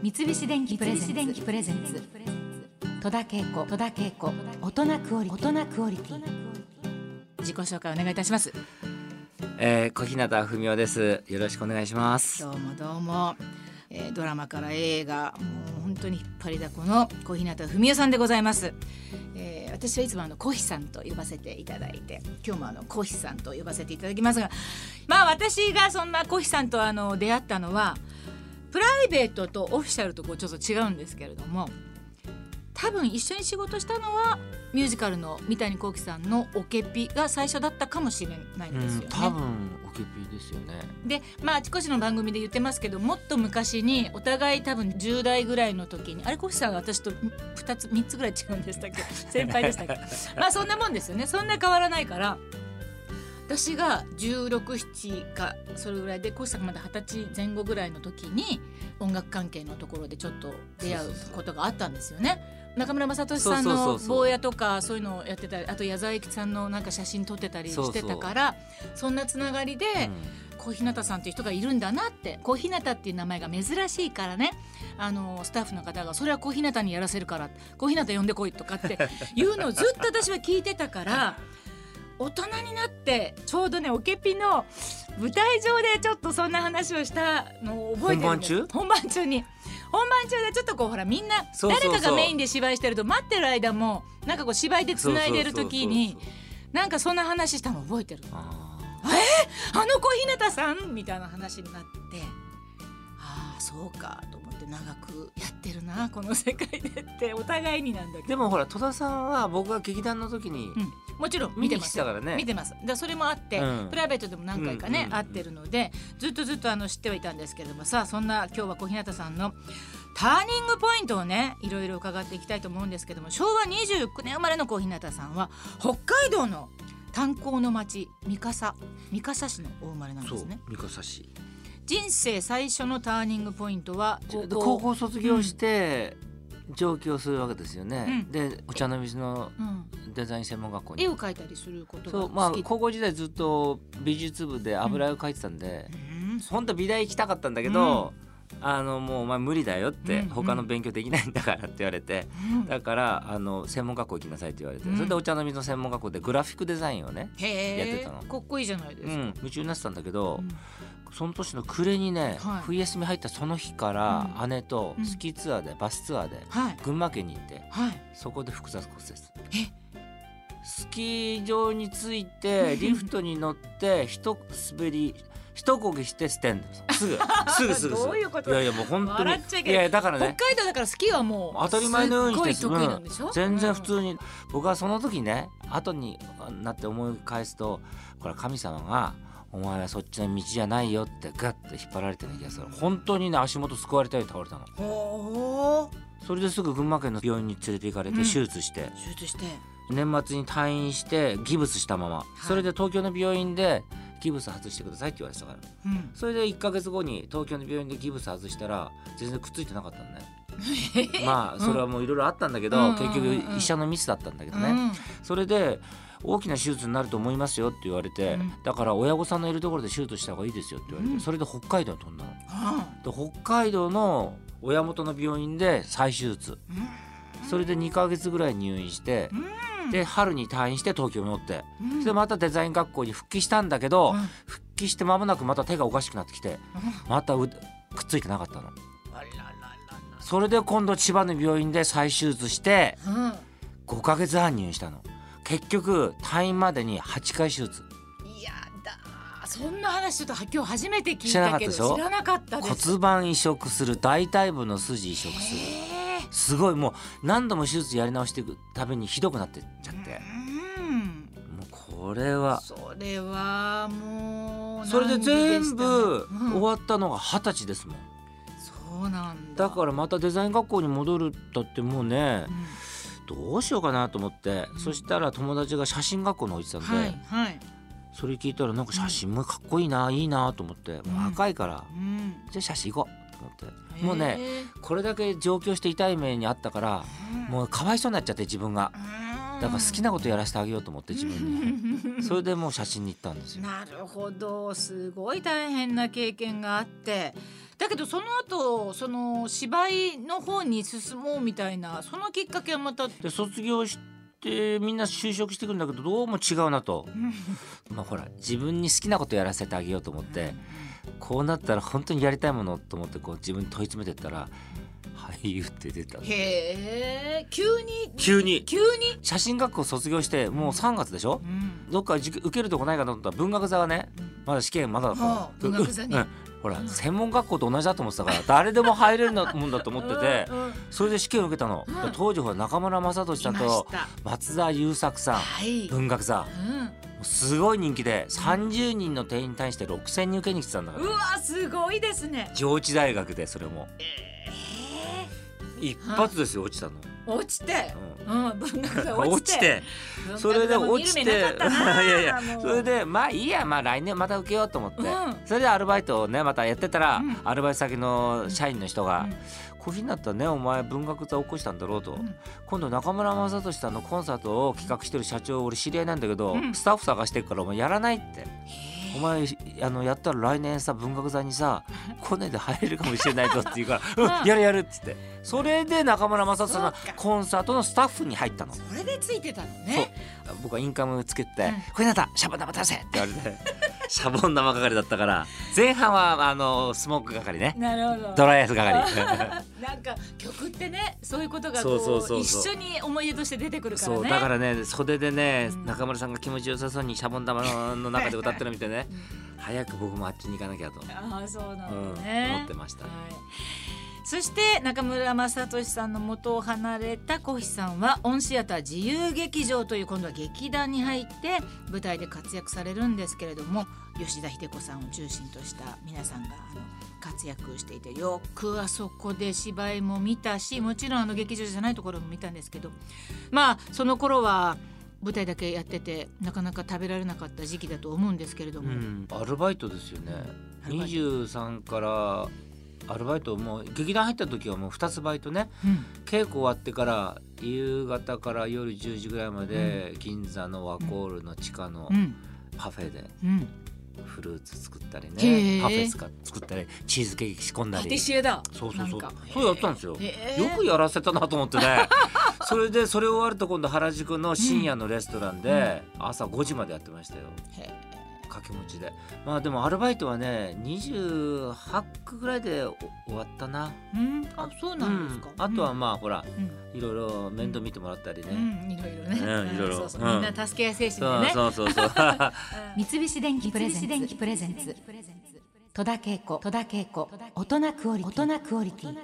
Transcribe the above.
三菱電機プレゼンツ。戸田恵子戸田恵子。大人クオリティ。大人クオリティ。自己紹介お願いいたします。えー、小日向文雄です。よろしくお願いします。どうもどうも、えー、ドラマから映画もう本当に引っ張りだこの小日向文世さんでございます、えー、私はいつもあの小日さんと呼ばせていただいて今日もあの小日さんと呼ばせていただきますがまあ私がそんな小日さんとあの出会ったのはイベートとオフィシャルとこうちょっと違うんですけれども多分一緒に仕事したのはミュージカルの三谷幸喜さんの「オケピ」が最初だったかもしれないんですよね。多分オケピですよね。でまああちこちの番組で言ってますけどもっと昔にお互い多分10代ぐらいの時にあれコシさんは私と2つ3つぐらい違うんでしたっけ？先輩でしたっけ？まあそんなもんですよねそんな変わらないから私が1617かそれぐらいでコシさんがまだ二十歳前後ぐらいの時に音楽関係のところでちょっと出会うことがあったんですよね。中村雅俊さんの坊やとかそういうのをやってたりあと矢沢永吉さんのなんか写真撮ってたりしてたからそんなつながりで、小日向さんっていう人がいるんだなって小日向っていう名前が珍しいからね。あのスタッフの方がそれは小日向にやらせるから小日向呼んでこいとかっていうのをずっと私は聞いてたから大人になってちょうどねオケピの舞台上でちょっとそんな話をしたのを覚えてるんです。本番中？本番中に。本番中でちょっとこうほらみんな誰かがメインで芝居してると待ってる間もなんかこう芝居でつないでる時になんかそんな話したの覚えてる。ああの小日向さん？みたいな話になってそうかと思って長くやってるなこの世界でってお互いになんだけど、ーでもほら戸田さんは僕が劇団の時にうん、もちろん見見てます。てたからね。見てます。だそれもあって、うん。プライベートでも何回かね、うんうんうん。会ってるのでずっとずっとあの知ってはいたんですけれどもさあそんな今日は小日向さんのターニングポイントをねいろいろ伺っていきたいと思うんですけども昭和29年生まれの小日向さんは北海道の炭鉱の町三笠三笠市のお生まれなんですね。三笠市。人生最初のターニングポイントはで高校卒業して上京するわけですよね。うん。でお茶の水のうん、デザイン専門学校に。絵。を描いたりすることがそうまあ高校時代ずっと美術部で油絵を描いてたんで、うん。本当は美大行きたかったんだけど、あのもうお前無理だよって、うん。他の勉強できないんだからって言われて、うん。だからあの専門学校行きなさいって言われて、うん。それでお茶の水の専門学校でグラフィックデザインをね、やってたの。かっこいいじゃないですか、うん、夢中になってたんだけど、うんその年の暮れにね、はい。冬休み入ったその日からうん。姉とうん。スキーツアーで、バスツアーではい。群馬県に行ってはい。そこで複雑骨折。え？スキー場に着いて リフトに乗って一滑り一こぎして捨てんすぐ。すぐすぐすぐ。どういうこと？いやいやもう本当に。笑っちゃいけない。やいやだから北ね海道だからスキーはもう当たり前のようにしてすっごい得意なんでしょ、全然普うん。通に、僕はその時ね後になって思い返すとこれ神様が「お前はそっちの道じゃないよ」ってガッて引っ張られてる気がする。本当にね足元すくわれたように倒れたの。それですぐ群馬県の病院に連れて行かれてうん。手術して、手術して。年末に退院してギブスしたまま、それで東京の病院でギブス外してくださいって言われてたから。うん。それで1ヶ月後に東京の病院でギブス外したら全然くっついてなかったのね。まあそれはもういろいろあったんだけど、うん結局うんうん。うん医者のミスだったんだけどね、うん。それで大きな手術になると思いますよって言われて、うん。だから親御さんのいるところで手術した方がいいですよって言われて、うん。それで北海道に飛んだの。はで北海道の親元の病院で再手術。あそれで2ヶ月ぐらい入院して、うん。で春に退院して東京に乗って、うん。それでまたデザイン学校に復帰したんだけど、うん。復帰して間もなくまた手がおかしくなってきてまたうくっついてなかったの。それで今度千葉の病院で再手術してららうん。5ヶ月半入院したの結局退院までに8回手術。いやだそんな話ちょっと今日初めて聞いたけど知らなかった骨盤移植する大腿部の筋移植する。すごいもう何度も手術やり直していくたびにひどくなってっちゃって。うん。もうこれはそれはもうそれで全部終わったのが二十歳ですもん。そうなんだ。だからまたデザイン学校に戻るだってもうねうんどうしようかなと思ってうん。そしたら友達が写真学校の置いてたんで、はいはい。それ聞いたらなんか写真もかっこいいないいなと思って若いからうん。じゃあ写真行こうと思って。もうねこれだけ上京して痛い目にあったからもうかわいそうになっちゃって自分が。だから好きなことやらせてあげようと思って自分に。それでもう写真に行ったんですよ。なるほど。すごい大変な経験があってだだけどその後その芝居の方に進もうみたいなそのきっかけはまたで卒業してみんな就職してくるんだけどどうも違うなと。まあほら自分に好きなことやらせてあげようと思ってこうなったら本当にやりたいものと思ってこう自分に問い詰めてったら俳優って出たの。へえ。急に？急に。急に、写真学校卒業してもう3月でしょ？うん。どっかじ受けるとこないかなと思ったら文学座はねまだ試験まだだったのはあ文学座に。うんほらうん。専門学校と同じだと思ってたから 誰でも入れるもんだと思っててそれで試験を受けたの。うん。当時ほら中村雅俊さんと松田優作さんはい、文学座。うん。すごい人気で30人の定員に対して6,000人受けに来てたんだから。うわすごいですね。上智大学でそれも。一発ですよ落ちたの、落ちて、ううん、文学落ちて、それで落ちて。いやいやそれでまあいいや。まあ来年また受けようと思って、うん。それでアルバイトをねまたやってたら、うん。アルバイト先の社員の人がうん「こういうふうになったらねお前文学座起こしたんだろう」と、ん今度中村雅俊さんのコンサートを企画してる社長俺知り合いなんだけど、うん。スタッフ探してるからお前やらないって。お前あのやったら来年さ文学座にさ 来ねで入れるかもしれないぞって言うから「うん、やるやる」っつってそれで中村雅俊さんのそうかコンサートのスタッフに入ったの。それでついてたのね。僕はインカムつけてうん「これなんだシャボン玉出せ!」って言われて シャボン玉係だったから前半はあのスモーク係ねなるほど。ドライアイス係 なんか曲ってね、そういうことがこそうそうそううそう一緒に思い出として出てくるからね。そうだからね袖でね、うん中村さんが気持ちよさそうにシャボン玉の中で歌ってるの見てね早く僕もあっちに行かなきゃと、ああそうなうんんだね。思ってました。はいそして中村雅俊さんの元を離れた小日さんはオンシアター自由劇場という今度は劇団に入って舞台で活躍されるんですけれども吉田秀子さんを中心とした皆さんがあの活躍していてよくあそこで芝居も見たしもちろんあの劇場じゃないところも見たんですけどまあその頃は舞台だけやっててなかなか食べられなかった時期だと思うんですけれども、うん、アルバイトですよね。アルバイト。23からアルバイトもう劇団入った時はもう2つバイトね。うん。稽古終わってから夕方から夜10時ぐらいまで銀座のワコールの地下のうん。パフェでうん、フルーツ作ったりねパフェ作ったりチーズケーキ仕込んだパティりシエだ。そうそうそう。そうやったんですよ。よくやらせたなと思ってね。それでそれ終わると今度原宿の深夜のレストランで朝5時までやってましたよ。へ掛け持ちで。まあでもアルバイトはね28区ぐらいでお終わったな。うん、あ、そうなんですか？うん。あとはまあほらうん、いろいろ面倒見てもらったりね、うん、いろいろね。うんいろいろ。そうそみんな助け合い精神そうでね。そうそうそうう。ん 三菱電機プレゼンツ。プレゼンツ。戸田恵子。戸田恵子。大人クオリティ。大人クオリティ